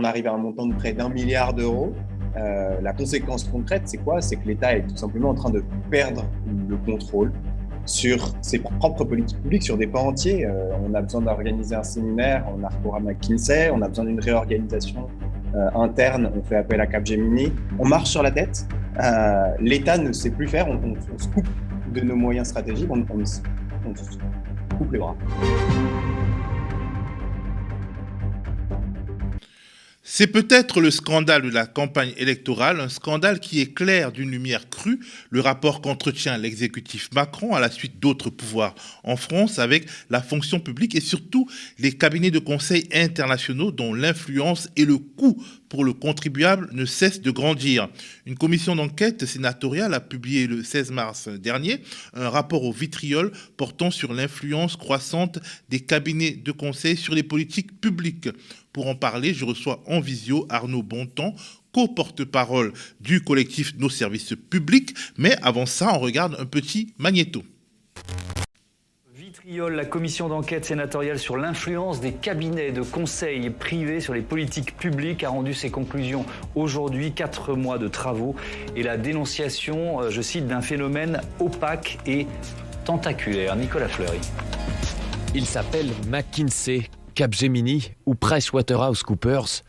on arrive à un montant de près d'un milliard d'euros. Euh, la conséquence concrète, c'est quoi? C'est que l'État est tout simplement en train de perdre le contrôle sur ses propres politiques publiques, sur des pans entiers. Euh, on a besoin d'organiser un séminaire, on a recours à McKinsey, on a besoin d'une réorganisation euh, interne, on fait appel à Capgemini. On marche sur la tête. L'État ne sait plus faire, on, se coupe de nos moyens stratégiques, on, on se coupe les bras. C'est peut-être le scandale de la campagne électorale, un scandale qui éclaire d'une lumière crue le rapport qu'entretient l'exécutif Macron à la suite d'autres pouvoirs en France avec la fonction publique et surtout les cabinets de conseil internationaux dont l'influence et le coût pour le contribuable ne cessent de grandir. Une commission d'enquête sénatoriale a publié le 16 mars dernier un rapport au vitriol portant sur l'influence croissante des cabinets de conseil sur les politiques publiques. Pour en parler, je reçois en visio Arnaud Bontemps, co-porte-parole du collectif Nos services publics. Mais avant ça, on regarde un petit magnéto. La commission d'enquête sénatoriale sur l'influence des cabinets de conseil privés sur les politiques publiques, a rendu ses conclusions aujourd'hui, quatre mois de travaux et la dénonciation, euh, je cite, d'un phénomène opaque et tentaculaire. Nicolas Fleury. Il s'appelle McKinsey Capgemini ou PricewaterhouseCoopers,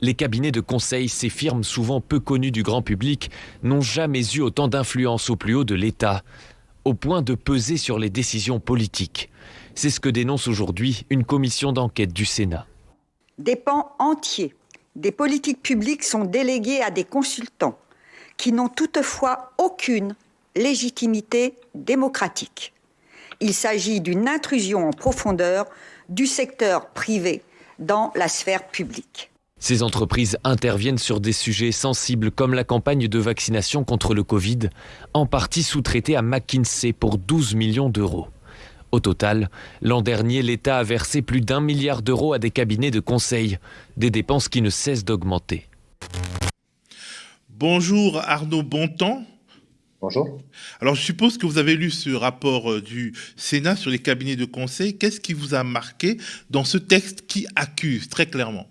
les cabinets de conseil, ces firmes souvent peu connues du grand public, n'ont jamais eu autant d'influence au plus haut de l'État, au point de peser sur les décisions politiques. C'est ce que dénonce aujourd'hui une commission d'enquête du Sénat. Des pans entiers des politiques publiques sont délégués à des consultants qui n'ont toutefois aucune légitimité démocratique. Il s'agit d'une intrusion en profondeur du secteur privé dans la sphère publique. Ces entreprises interviennent sur des sujets sensibles comme la campagne de vaccination contre le Covid, en partie sous-traitée à McKinsey pour 12 millions d'euros. Au total, l'an dernier, l'État a versé plus d'un milliard d'euros à des cabinets de conseil, des dépenses qui ne cessent d'augmenter. Bonjour Arnaud Bontemps. Bonjour. Alors, je suppose que vous avez lu ce rapport euh, du Sénat sur les cabinets de conseil. Qu'est-ce qui vous a marqué dans ce texte qui accuse très clairement?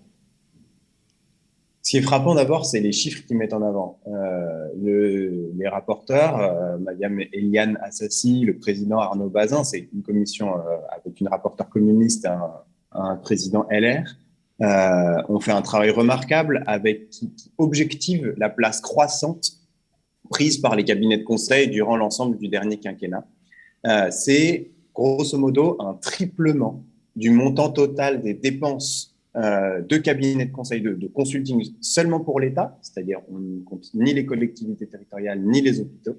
Ce qui est frappant d'abord, c'est les chiffres qu'ils mettent en avant. Euh, les rapporteurs, euh, Madame Eliane Assassi, le président Arnaud Bazin, c'est une commission avec une rapporteure communiste, un, président LR. ont fait un travail remarquable avec qui objective la place croissante prise par les cabinets de conseil durant l'ensemble du dernier quinquennat. Euh, c'est grosso modo un triplement du montant total des dépenses euh, de cabinets de conseil, de, consulting seulement pour l'État, c'est-à-dire on ne compte ni les collectivités territoriales ni les hôpitaux,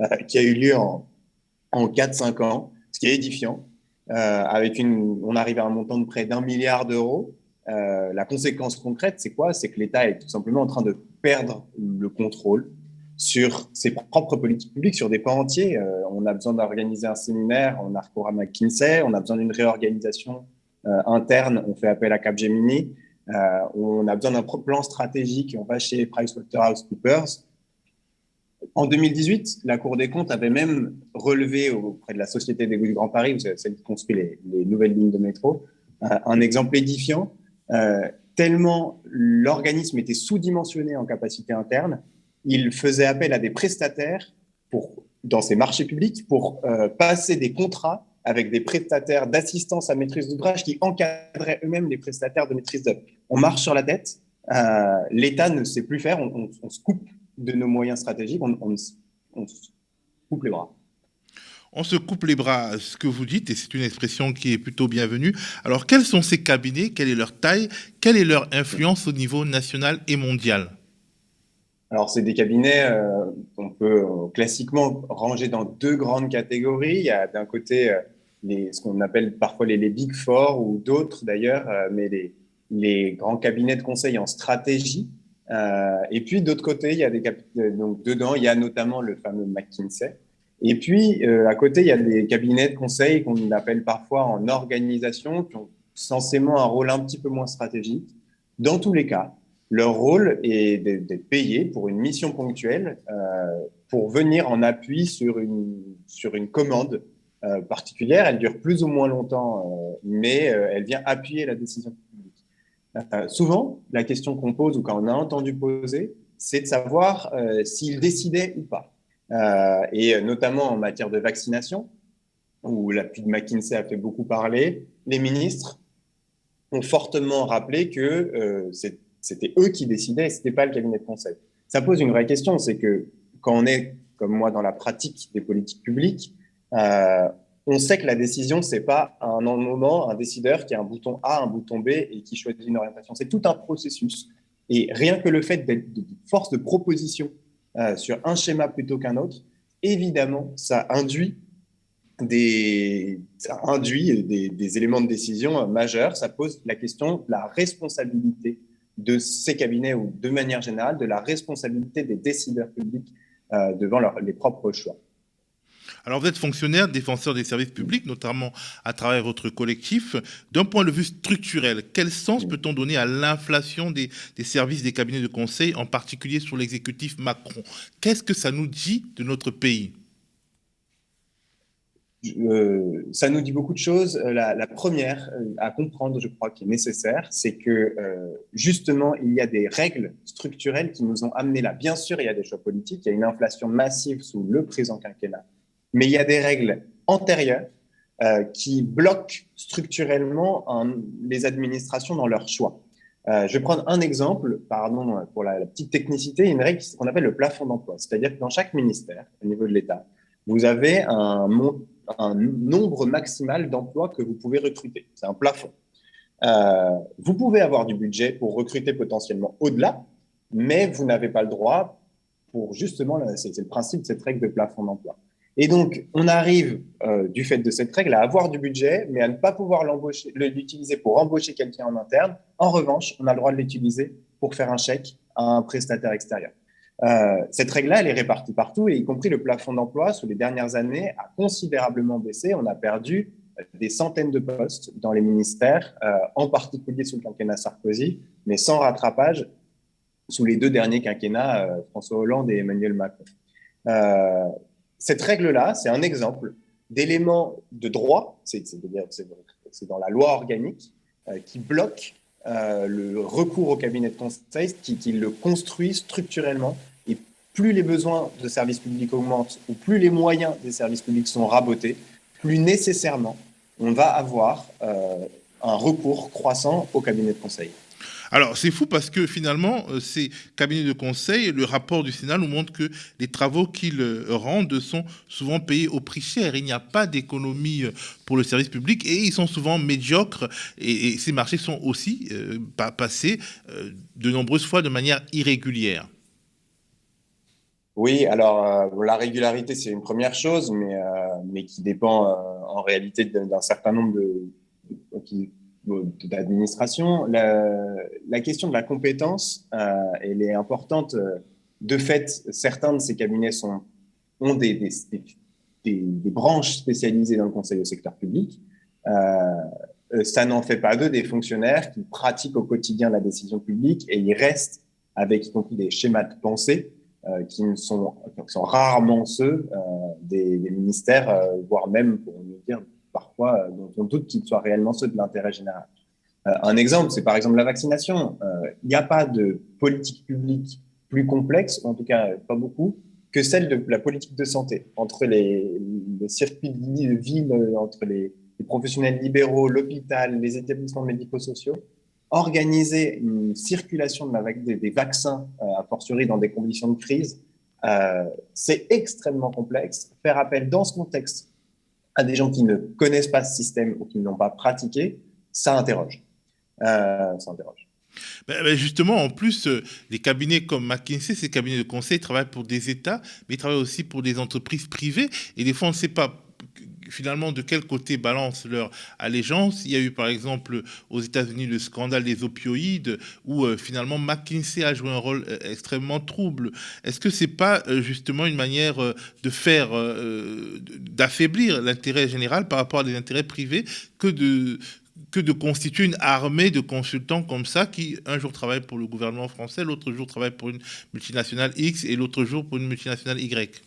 euh, qui a eu lieu en, en 4-5 ans, ce qui est édifiant. avec une, on arrive à un montant de près d'un milliard d'euros. la conséquence concrète, c'est quoi? C'est que l'État est tout simplement en train de perdre le contrôle sur ses propres politiques publiques, sur des pans entiers. Euh, on a besoin d'organiser un séminaire, on a recours à McKinsey, on a besoin d'une réorganisation euh, interne, on fait appel à Capgemini, euh, on a besoin d'un plan stratégique, on va chez PricewaterhouseCoopers. En 2018, la Cour des comptes avait même relevé auprès de la Société des du Grand Paris, celle qui construit les, les, nouvelles lignes de métro, un exemple édifiant, tellement l'organisme était sous-dimensionné en capacité interne il faisait appel à des prestataires pour, dans ces marchés publics pour euh, passer des contrats avec des prestataires d'assistance à maîtrise d'ouvrage qui encadraient eux-mêmes les prestataires de maîtrise d'œuvre. On marche sur la tête, euh, l'État ne sait plus faire, on, se coupe de nos moyens stratégiques, on, on, on, se coupe les bras. On se coupe les bras, ce que vous dites, et c'est une expression qui est plutôt bienvenue. Alors, quels sont ces cabinets? Quelle est leur taille? Quelle est leur influence au niveau national et mondial? Alors, c'est des cabinets euh, qu'on peut euh, classiquement ranger dans deux grandes catégories. Il y a d'un côté euh, ce qu'on appelle parfois les, Big Four ou d'autres d'ailleurs, mais les, les, grands cabinets de conseil en stratégie. et puis, d'autre côté, il y a des donc dedans, il y a notamment le fameux McKinsey. Et puis, à côté, il y a des cabinets de conseil qu'on appelle parfois en organisation, qui ont censément un rôle un petit peu moins stratégique. Dans tous les cas, leur rôle est d'être payé pour une mission ponctuelle, euh, pour venir en appui sur une, sur une commande euh, particulière. Elle dure plus ou moins longtemps, euh, mais elle vient appuyer la décision publique. souvent, la question qu'on pose ou quand on a entendu poser, c'est de savoir s'il décidait ou pas. et notamment en matière de vaccination, où l'appui de McKinsey a fait beaucoup parler, les ministres ont fortement rappelé que c'était eux qui décidaient et ce n'était pas le cabinet de conseil. Ça pose une vraie question, c'est que quand on est, comme moi, dans la pratique des politiques publiques, euh, on sait que la décision, c'est pas un moment, un décideur qui a un bouton A, un bouton B et qui choisit une orientation. C'est tout un processus. Et rien que le fait d'être de force de proposition euh, sur un schéma plutôt qu'un autre, évidemment, ça induit des, ça induit des, éléments de décision majeurs. Ça pose la question de la responsabilité de ces cabinets ou de manière générale de la responsabilité des décideurs publics euh, devant les propres choix. Alors vous êtes fonctionnaire, défenseur des services publics, notamment à travers votre collectif. D'un point de vue structurel, quel sens peut-on donner à l'inflation des, des, services des cabinets de conseil, en particulier sur l'exécutif Macron? Qu'est-ce que ça nous dit de notre pays? Euh, ça nous dit beaucoup de choses. Euh, la, première euh, à comprendre, je crois, qui est nécessaire, c'est que justement, il y a des règles structurelles qui nous ont amenés là. Bien sûr, il y a des choix politiques, il y a une inflation massive sous le présent quinquennat, mais il y a des règles antérieures qui bloquent structurellement les administrations dans leurs choix. je vais prendre un exemple, pardon pour la, petite technicité, une règle qu'on appelle le plafond d'emploi. C'est-à-dire que dans chaque ministère, au niveau de l'État, vous avez un, un nombre maximal d'emplois que vous pouvez recruter. C'est un plafond. Euh, vous pouvez avoir du budget pour recruter potentiellement au-delà, mais vous n'avez pas le droit pour justement, c'est le principe de cette règle de plafond d'emploi. Et donc, on arrive, euh, du fait de cette règle, à avoir du budget, mais à ne pas pouvoir l'utiliser pour embaucher quelqu'un en interne. En revanche, on a le droit de l'utiliser pour faire un chèque à un prestataire extérieur. Euh, cette règle-là, elle est répartie partout, et y compris le plafond d'emploi, sous les dernières années, a considérablement baissé. On a perdu euh, des centaines de postes dans les ministères, euh, en particulier sous le quinquennat Sarkozy, mais sans rattrapage sous les deux derniers quinquennats, François Hollande et Emmanuel Macron. Cette règle-là, c'est un exemple d'éléments de droit, c'est dans la loi organique, qui bloque le recours au cabinet de conseil, qui, le construit structurellement plus les besoins de services publics augmentent ou plus les moyens des services publics sont rabotés, plus nécessairement on va avoir euh, un recours croissant au cabinet de conseil. Alors, c'est fou parce que finalement, euh, ces cabinets de conseil, le rapport du Sénat nous montre que les travaux qu'ils euh, rendent sont souvent payés au prix cher. Il n'y a pas d'économie pour le service public et ils sont souvent médiocres. Et, ces marchés sont aussi passés de nombreuses fois de manière irrégulière. Oui, alors euh, la régularité, c'est une première chose, mais, euh, qui dépend euh, en réalité d'un certain nombre d'administrations. La, la, question de la compétence, elle est importante. De fait, certains de ces cabinets sont, ont des, des, des, des branches spécialisées dans le conseil au secteur public. ça n'en fait pas d'eux des fonctionnaires qui pratiquent au quotidien la décision publique et ils restent avec y compris des schémas de pensée euh, qui sont, sont rarement ceux euh, des, ministères, euh, voire même, pour nous dire parfois, dont on doute qu'ils soient réellement ceux de l'intérêt général. un exemple, c'est par exemple la vaccination. Il n'y a pas de politique publique plus complexe, en tout cas pas beaucoup, que celle de la politique de santé, entre les, les circuits de ville, entre les, professionnels libéraux, l'hôpital, les établissements médico-sociaux organiser une circulation de la, des, vaccins, euh, a fortiori dans des conditions de crise, euh, c'est extrêmement complexe. Faire appel dans ce contexte à des gens qui ne connaissent pas ce système ou qui ne l'ont pas pratiqué, ça interroge. Euh, ça interroge. Ben, ben, justement, en plus, euh, les cabinets comme McKinsey, ces cabinets de conseil travaillent pour des États, mais ils travaillent aussi pour des entreprises privées. Et des fois, on ne sait pas finalement de quel côté balance leur allégeance? Il y a eu par exemple aux États-Unis le scandale des opioïdes où euh, finalement McKinsey a joué un rôle euh, extrêmement trouble. Est-ce que c'est pas euh, justement une manière d'affaiblir l'intérêt général par rapport à des intérêts privés que de que de constituer une armée de consultants comme ça qui un jour travaillent pour le gouvernement français, l'autre jour travaillent pour une multinationale X et l'autre jour pour une multinationale Y?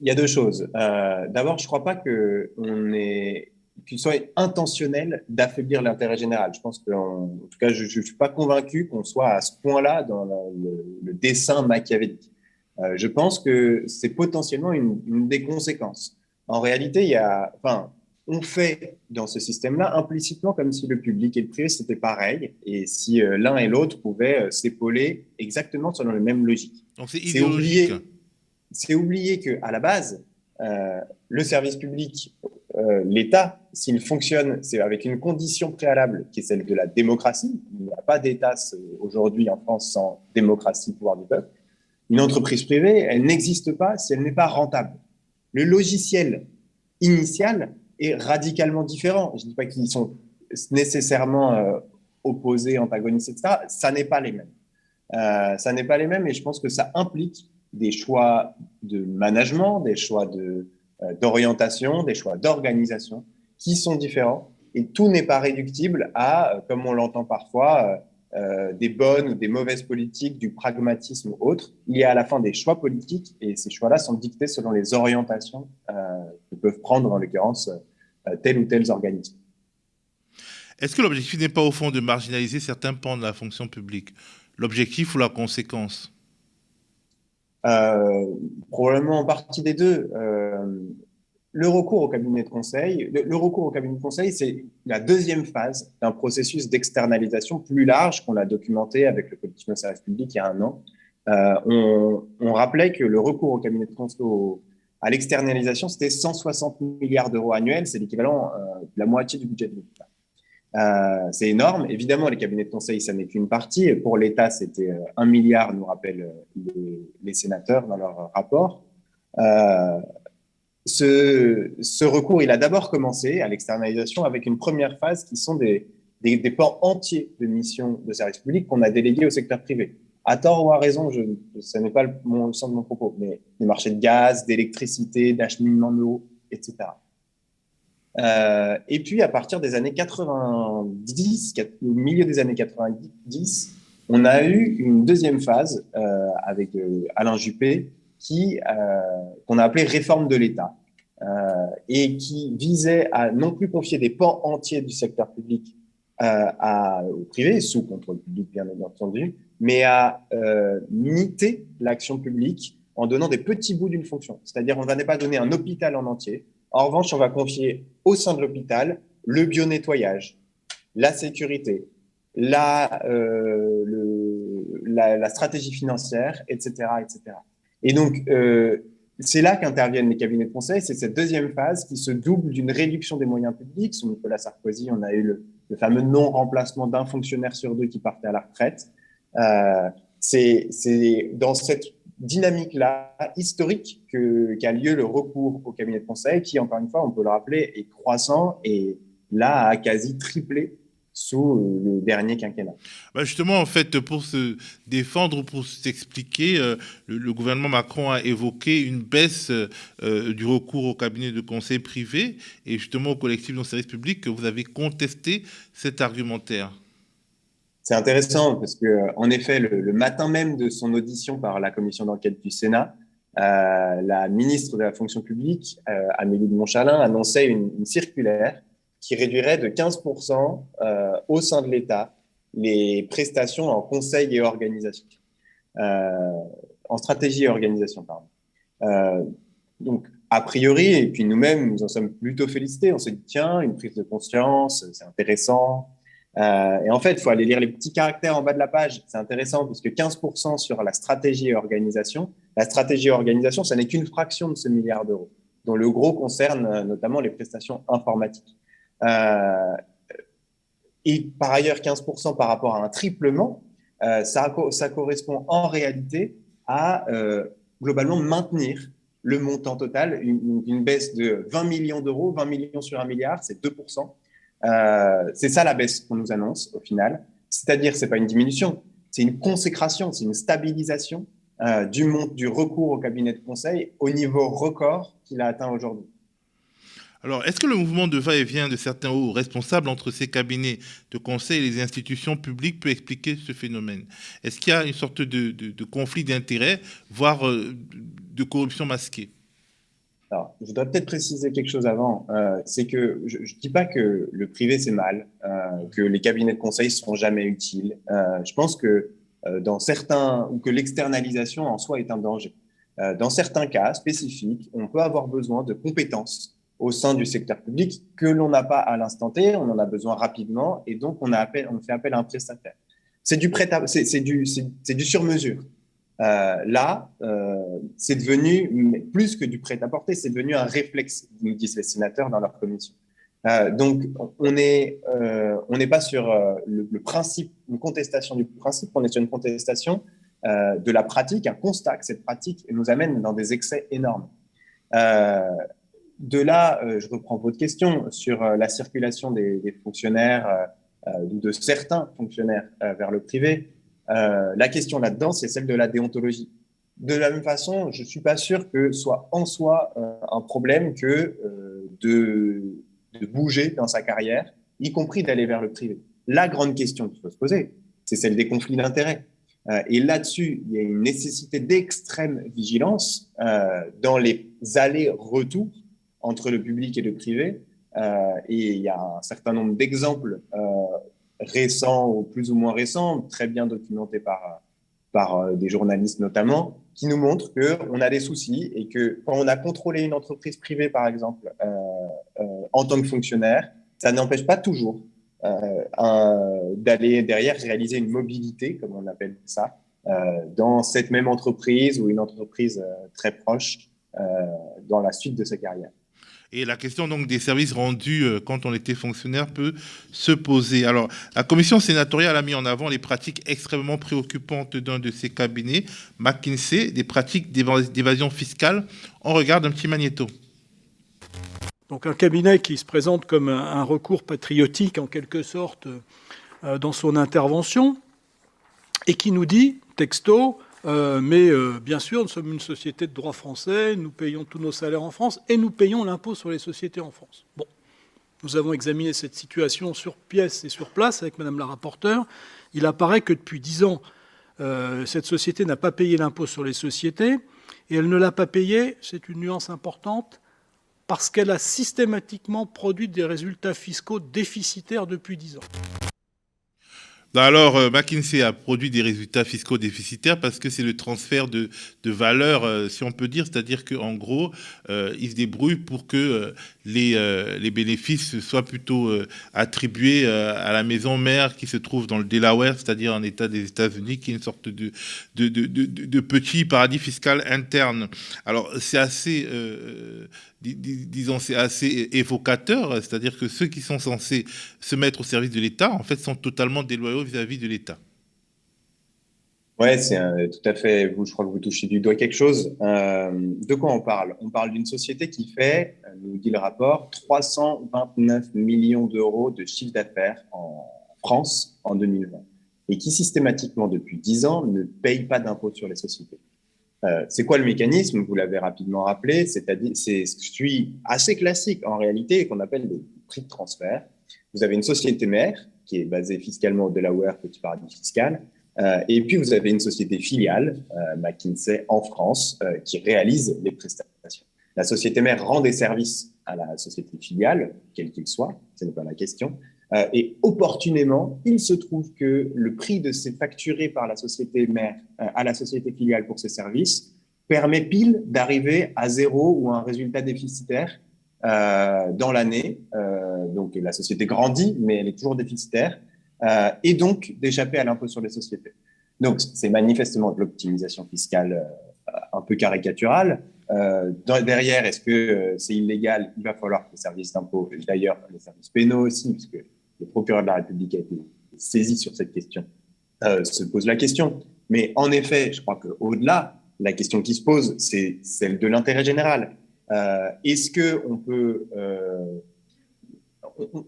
Il y a deux choses. Euh, d'abord, je ne crois pas qu'on ait qu'il soit intentionnel d'affaiblir l'intérêt général. Je pense que, en, tout cas, je ne suis pas convaincu qu'on soit à ce point-là dans le, dessin machiavélique. Euh, je pense que c'est potentiellement une, une, des conséquences. En réalité, il y a, enfin, on fait dans ce système-là implicitement comme si le public et le privé c'était pareil et si euh, l'un et l'autre pouvaient euh, s'épauler exactement selon les mêmes logiques. Donc c'est idéologique. C'est oublier, que à la base, euh, le service public, l'État, s'il fonctionne, c'est avec une condition préalable qui est celle de la démocratie. Il n'y a pas d'État aujourd'hui en France sans démocratie, pouvoir du peuple. Une entreprise privée, elle n'existe pas si elle n'est pas rentable. Le logiciel initial, est radicalement différent. Je ne dis pas qu'ils sont nécessairement euh, opposés, antagonistes, etc. Ça n'est pas les mêmes. Euh, ça n'est pas les mêmes et je pense que ça implique des choix de management, des choix de, euh, d'orientation, des choix d'organisation qui sont différents et tout n'est pas réductible à, comme on l'entend parfois, des bonnes ou des mauvaises politiques, du pragmatisme ou autre. Il y a à la fin des choix politiques et ces choix-là sont dictés selon les orientations que peuvent prendre en l'occurrence euh, tel ou tel organisme. Est-ce que l'objectif n'est pas au fond de marginaliser certains pans de la fonction publique? L'objectif ou la conséquence? Euh, Probablement en partie des deux. Euh, le recours au cabinet de conseil, le, recours au cabinet de conseil, c'est la deuxième phase d'un processus d'externalisation plus large qu'on a documenté avec le de service public il y a un an. on, on, rappelait que le recours au cabinet de conseil, à l'externalisation, c'était 160 milliards d'euros annuels, c'est l'équivalent euh, de la moitié du budget de l'État. Euh, c'est énorme. Évidemment, les cabinets de conseil, ça n'est qu'une partie. Pour l'État, c'était euh, un milliard, nous rappellent les, sénateurs dans leur rapport. ce, recours, il a d'abord commencé à l'externalisation avec une première phase qui sont des, des, des pans entiers de missions de service public qu'on a délégués au secteur privé à tort ou à raison, je, ce n'est pas le, mon, sens de mon propos, mais des marchés de gaz, d'électricité, d'acheminement d'eau, etc. Euh, et puis, à partir des années 90, au milieu des années 90, on a eu une deuxième phase euh, avec euh, Alain Juppé, qui euh, qu'on a appelé réforme de l'État, euh, et qui visait à non plus confier des pans entiers du secteur public à, au privé, sous contrôle public bien entendu, mais à euh, miter l'action publique en donnant des petits bouts d'une fonction. C'est-à-dire, on ne va pas donner un hôpital en entier. En revanche, on va confier au sein de l'hôpital le bio-nettoyage, la sécurité, la, euh, stratégie financière, etc. etc. Et donc, euh, c'est là qu'interviennent les cabinets de conseil. C'est cette deuxième phase qui se double d'une réduction des moyens publics. Sous Nicolas Sarkozy, on a eu le, le fameux non-remplacement d'un fonctionnaire sur deux qui partait à la retraite. Euh, c'est dans cette dynamique-là historique qu'a lieu le recours au cabinet de conseil, qui, encore une fois, on peut le rappeler, est croissant et là a quasi triplé sous le dernier quinquennat. Bah, justement, en fait, pour se défendre, pour s'expliquer, euh, le, gouvernement Macron a évoqué une baisse euh, du recours au cabinet de conseil privé et justement au collectif de service public que vous avez contesté cet argumentaire. C'est intéressant parce que, en effet, le, matin même de son audition par la commission d'enquête du Sénat, euh, la ministre de la fonction publique, euh, Amélie de Montchalin, annonçait une, circulaire qui réduirait de 15% euh, au sein de l'État les prestations en conseil et organisation, en stratégie et organisation, pardon. donc, a priori, et puis nous-mêmes, nous en sommes plutôt félicités. On se dit, tiens, une prise de conscience, c'est intéressant. Euh, et en fait, il faut aller lire les petits caractères en bas de la page. C'est intéressant puisque 15% sur la stratégie et organisation. La stratégie et organisation, ça n'est qu'une fraction de ce milliard d'euros, dont le gros concerne euh, notamment les prestations informatiques. Euh, et par ailleurs, 15% par rapport à un triplement, ça, correspond en réalité à globalement maintenir le montant total, une, une baisse de 20 millions d'euros, 20 millions sur un milliard, c'est 2%. Euh, c'est ça la baisse qu'on nous annonce au final. C'est-à-dire, c'est pas une diminution, c'est une consécration, c'est une stabilisation euh, du, recours au cabinet de conseil au niveau record qu'il a atteint aujourd'hui. Alors, est-ce que le mouvement de va-et-vient de certains hauts responsables entre ces cabinets de conseil et les institutions publiques peut expliquer ce phénomène? Est-ce qu'il y a une sorte de, de conflit d'intérêts, voire euh, de corruption masquée? Je voudrais peut-être préciser quelque chose avant. Euh, c'est que je ne dis pas que le privé, c'est mal, euh, que les cabinets de conseil ne seront jamais utiles. Euh, je pense que dans certains, ou que l'externalisation en soi est un danger. dans certains cas spécifiques, on peut avoir besoin de compétences au sein du secteur public que l'on n'a pas à l'instant T, on en a besoin rapidement, et donc on, fait appel à un prestataire. C'est, du, c'est, du sur-mesure. Euh, là, euh, c'est devenu plus que du prêt-à-porter, c'est devenu un réflexe, nous disent les sénateurs dans leur commission. Euh, donc, on n'est pas sur le, principe, une contestation du principe, on est sur une contestation de la pratique, un constat que cette pratique nous amène dans des excès énormes. de là, je reprends votre question sur la circulation des, des fonctionnaires de certains fonctionnaires vers le privé. Euh, la question là-dedans, c'est celle de la déontologie. De la même façon, je ne suis pas sûr que soit en soi euh, un problème que euh, de, de, bouger dans sa carrière, y compris d'aller vers le privé. La grande question qu'il faut se poser, c'est celle des conflits d'intérêts. et là-dessus, il y a une nécessité d'extrême vigilance dans les allers-retours entre le public et le privé. et il y a un certain nombre d'exemples récents ou plus ou moins récents, très bien documentés par, par euh, des journalistes notamment, qui nous montrent qu'on a des soucis et que quand on a contrôlé une entreprise privée, par exemple, euh, euh, en tant que fonctionnaire, ça n'empêche pas toujours d'aller derrière réaliser une mobilité, comme on appelle ça, dans cette même entreprise ou une entreprise très proche dans la suite de sa carrière. Et la question donc des services rendus euh, quand on était fonctionnaire peut se poser. Alors, la commission sénatoriale a mis en avant les pratiques extrêmement préoccupantes d'un de ses cabinets, McKinsey, des pratiques d'évasion fiscale. On regarde un petit magnéto. Donc un cabinet qui se présente comme un recours patriotique en quelque sorte euh, dans son intervention et qui nous dit, texto, euh, mais euh, bien sûr, nous sommes une société de droit français, nous payons tous nos salaires en France et nous payons l'impôt sur les sociétés en France. Bon, nous avons examiné cette situation sur pièce et sur place avec Madame la rapporteure. Il apparaît que depuis dix ans, euh, cette société n'a pas payé l'impôt sur les sociétés et elle ne l'a pas payé, c'est une nuance importante, parce qu'elle a systématiquement produit des résultats fiscaux déficitaires depuis dix ans. Bah alors, euh, McKinsey a produit des résultats fiscaux déficitaires parce que c'est le transfert de, de valeur, euh, si on peut dire, c'est-à-dire qu'en gros, euh, il se débrouille pour que les, bénéfices soient plutôt attribués à la maison mère qui se trouve dans le Delaware, c'est-à-dire un État des États-Unis, qui est une sorte de, de petit paradis fiscal interne. Alors, c'est assez disons, c'est assez évocateur, c'est-à-dire que ceux qui sont censés se mettre au service de l'État, en fait, sont totalement déloyaux vis-à-vis de l'État. Ouais, c'est tout à fait. Vous, je crois que vous touchez du doigt quelque chose. Euh, de quoi on parle? On parle d'une société qui fait, euh, nous dit le rapport, 329 millions d'euros de chiffre d'affaires en France en 2020 et qui systématiquement depuis 10 ans ne paye pas d'impôt sur les sociétés. Euh, c'est quoi le mécanisme Vous l'avez rapidement rappelé, c'est-à-dire c'est ce suis assez classique en réalité qu'on appelle des prix de transfert. Vous avez une société mère qui est basée fiscalement au Delaware, petit paradis fiscal, euh, et puis vous avez une société filiale, euh, McKinsey en France, qui réalise les prestations. La société mère rend des services à la société filiale, quel qu'il soit, ce n'est pas la question, euh, et opportunément, il se trouve que le prix de ces facturés par la société mère euh, à la société filiale pour ces services permet pile d'arriver à zéro ou un résultat déficitaire euh, dans l'année. donc la société grandit, mais elle est toujours déficitaire, et donc d'échapper à l'impôt sur les sociétés. Donc c'est manifestement de l'optimisation fiscale un peu caricaturale. derrière, est-ce que c'est illégal? Il va falloir que les services d'impôt, d'ailleurs les services pénaux aussi, puisque le procureur de la République a été saisi sur cette question, euh, se pose la question. Mais en effet, je crois qu'au-delà, la question qui se pose, c'est celle de l'intérêt général. Euh, est-ce que on peut, euh,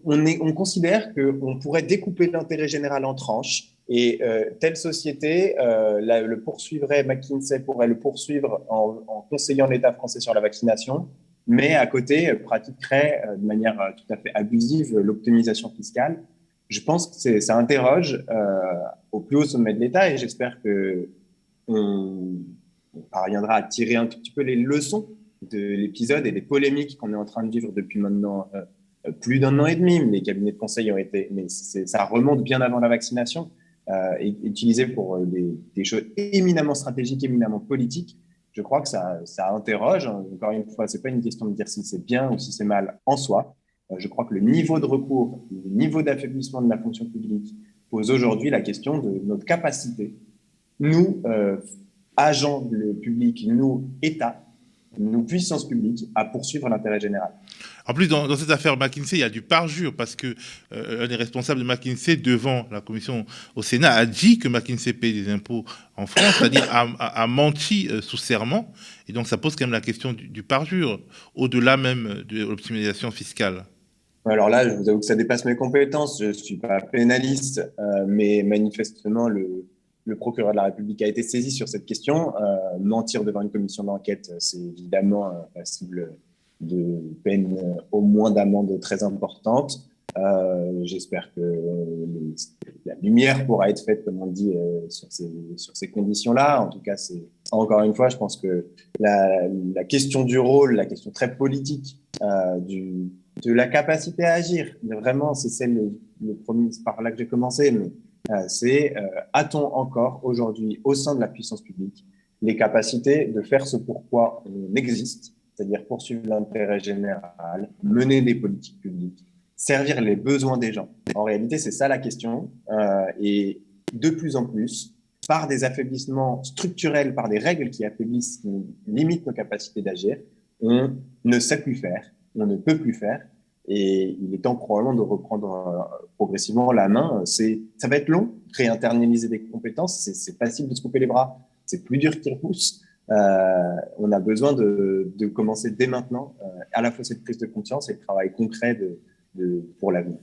on, est, on, considère qu'on pourrait découper l'intérêt général en tranches et telle société le poursuivrait, McKinsey pourrait le poursuivre en, en conseillant l'État français sur la vaccination mais à côté euh, pratiquerait euh, de manière euh, tout à fait abusive l'optimisation fiscale. Je pense que ça interroge au plus haut sommet de l'État et j'espère que on, parviendra à tirer un tout petit peu les leçons de l'épisode et des polémiques qu'on est en train de vivre depuis maintenant plus d'un an et demi. Les cabinets de conseil ont été, mais ça remonte bien avant la vaccination, et utilisé pour des, choses éminemment stratégiques, éminemment politiques. Je crois que ça, ça interroge. Encore une fois, c'est pas une question de dire si c'est bien ou si c'est mal en soi. Je crois que le niveau de recours, le niveau d'affaiblissement de la fonction publique pose aujourd'hui la question de notre capacité, nous, euh, agents publics, nous, États, nous, puissances publiques, à poursuivre l'intérêt général. En plus, dans, cette affaire McKinsey, il y a du parjure parce que euh, des responsables de McKinsey devant la commission au Sénat a dit que McKinsey paye des impôts en France, c'est-à-dire a, menti euh, sous serment. Et donc, ça pose quand même la question du, du parjure, au-delà même de l'optimisation fiscale. Alors là, je vous avoue que ça dépasse mes compétences. Je ne suis pas pénaliste, euh, mais manifestement, le, procureur de la République a été saisi sur cette question. Euh, mentir devant une commission d'enquête, c'est évidemment passible de peine au moins d'amende très importante. Euh, j'espère que la lumière pourra être faite, comme on dit, sur ces, sur ces conditions-là. En tout cas, c'est encore une fois, je pense que la, la, question du rôle, la question très politique du de la capacité à agir. Vraiment, c'est celle, le, premier, par là que j'ai commencé, mais euh, c'est euh, a-t-on encore aujourd'hui au sein de la puissance publique les capacités de faire ce pourquoi on existe, c'est-à-dire poursuivre l'intérêt général, mener des politiques publiques, servir les besoins des gens. En réalité, c'est ça la question. Euh, et de plus en plus, par des affaiblissements structurels, par des règles qui affaiblissent, qui limitent nos capacités d'agir, on ne sait plus faire on ne peut plus faire. Et il est temps probablement de reprendre euh, progressivement la main. C'est, ça va être long, réinternaliser des compétences. C'est, facile de se couper les bras. C'est plus dur qu'il repousse. Euh, on a besoin de, commencer dès maintenant, euh, à la fois cette prise de conscience et le travail concret pour l'avenir.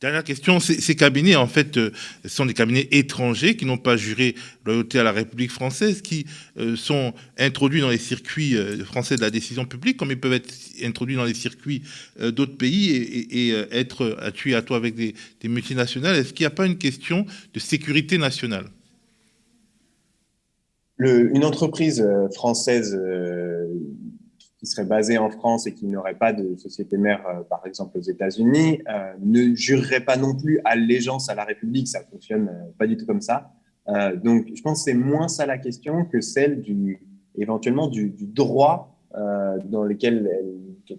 Dernière question, ces, cabinets, en fait, euh, sont des cabinets étrangers qui n'ont pas juré loyauté à la République française, qui sont introduits dans les circuits français de la décision publique, comme ils peuvent être introduits dans les circuits d'autres pays et, être tuer à toi avec des, des multinationales. Est-ce qu'il n'y a pas une question de sécurité nationale? Une entreprise française qui serait basé en France et qui n'aurait pas de société mère, euh, par exemple aux États-Unis, euh, ne jurerait pas non plus allégeance à la République. Ça fonctionne euh, pas du tout comme ça. donc, je pense que c'est moins ça la question que celle éventuellement du, droit dans lequel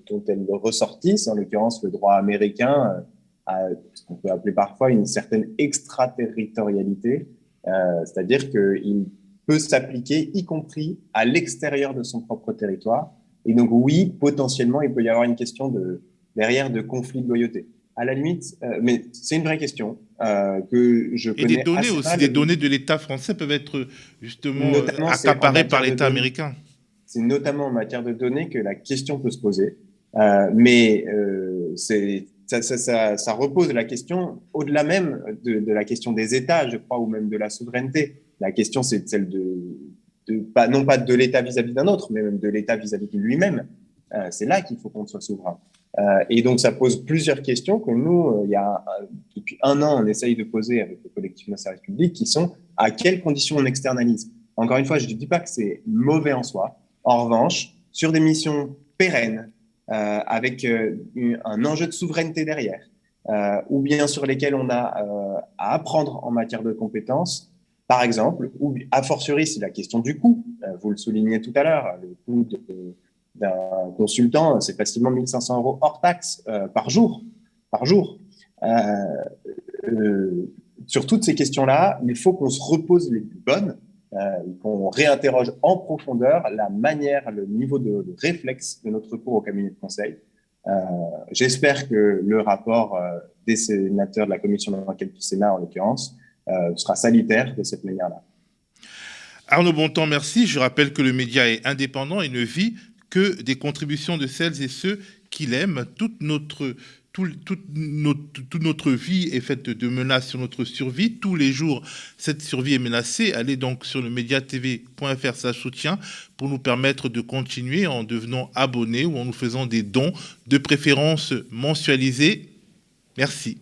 dont elle ressortisse, en l'occurrence le droit américain, à ce qu'on peut appeler parfois une certaine extraterritorialité, c'est-à-dire qu'il peut s'appliquer y compris à l'extérieur de son propre territoire et donc, oui, potentiellement, il peut y avoir une question de, derrière de conflit de loyauté. À la limite, euh, mais c'est une vraie question euh, que je connais. Et des données aussi, des données de l'État français peuvent être justement accaparées par l'État américain. C'est notamment en matière de données que la question peut se poser. Euh, mais c'est ça, ça, ça, repose la question au-delà même de, de, la question des États, je crois, ou même de la souveraineté. La question, c'est celle de, non pas de l'État vis-à-vis d'un autre, mais même de l'État vis-à-vis de lui-même. Euh, c'est là qu'il faut qu'on soit souverain. Euh, et donc, ça pose plusieurs questions que nous, euh, il y a, depuis un an, on essaye de poser avec le collectif de service public, qui sont à quelles conditions on externalise. Encore une fois, je ne dis pas que c'est mauvais en soi. En revanche, sur des missions pérennes, avec un enjeu de souveraineté derrière, ou bien sur lesquelles on a à apprendre en matière de compétences, par exemple, ou a fortiori, c'est la question du coût. Euh, vous le soulignez tout à l'heure, le coût d'un consultant, c'est facilement 1500 euros hors taxe euh, par jour. Par jour. Euh, sur toutes ces questions-là, il faut qu'on se repose les bonnes, qu'on réinterroge en profondeur la manière, le niveau de, réflexe de notre recours au cabinet de conseil. J'espère que le rapport des sénateurs de la commission d'enquête du Sénat, en l'occurrence, sera salutaire de cette manière-là. Arnaud Bontemps, merci. Je rappelle que le média est indépendant et ne vit que des contributions de celles et ceux qui l'aiment. Toute notre, vie est faite de menaces sur notre survie. Tous les jours, cette survie est menacée. Allez donc sur le mediatv.fr ça soutien pour nous permettre de continuer en devenant abonnés ou en nous faisant des dons, de préférence mensualisés. Merci.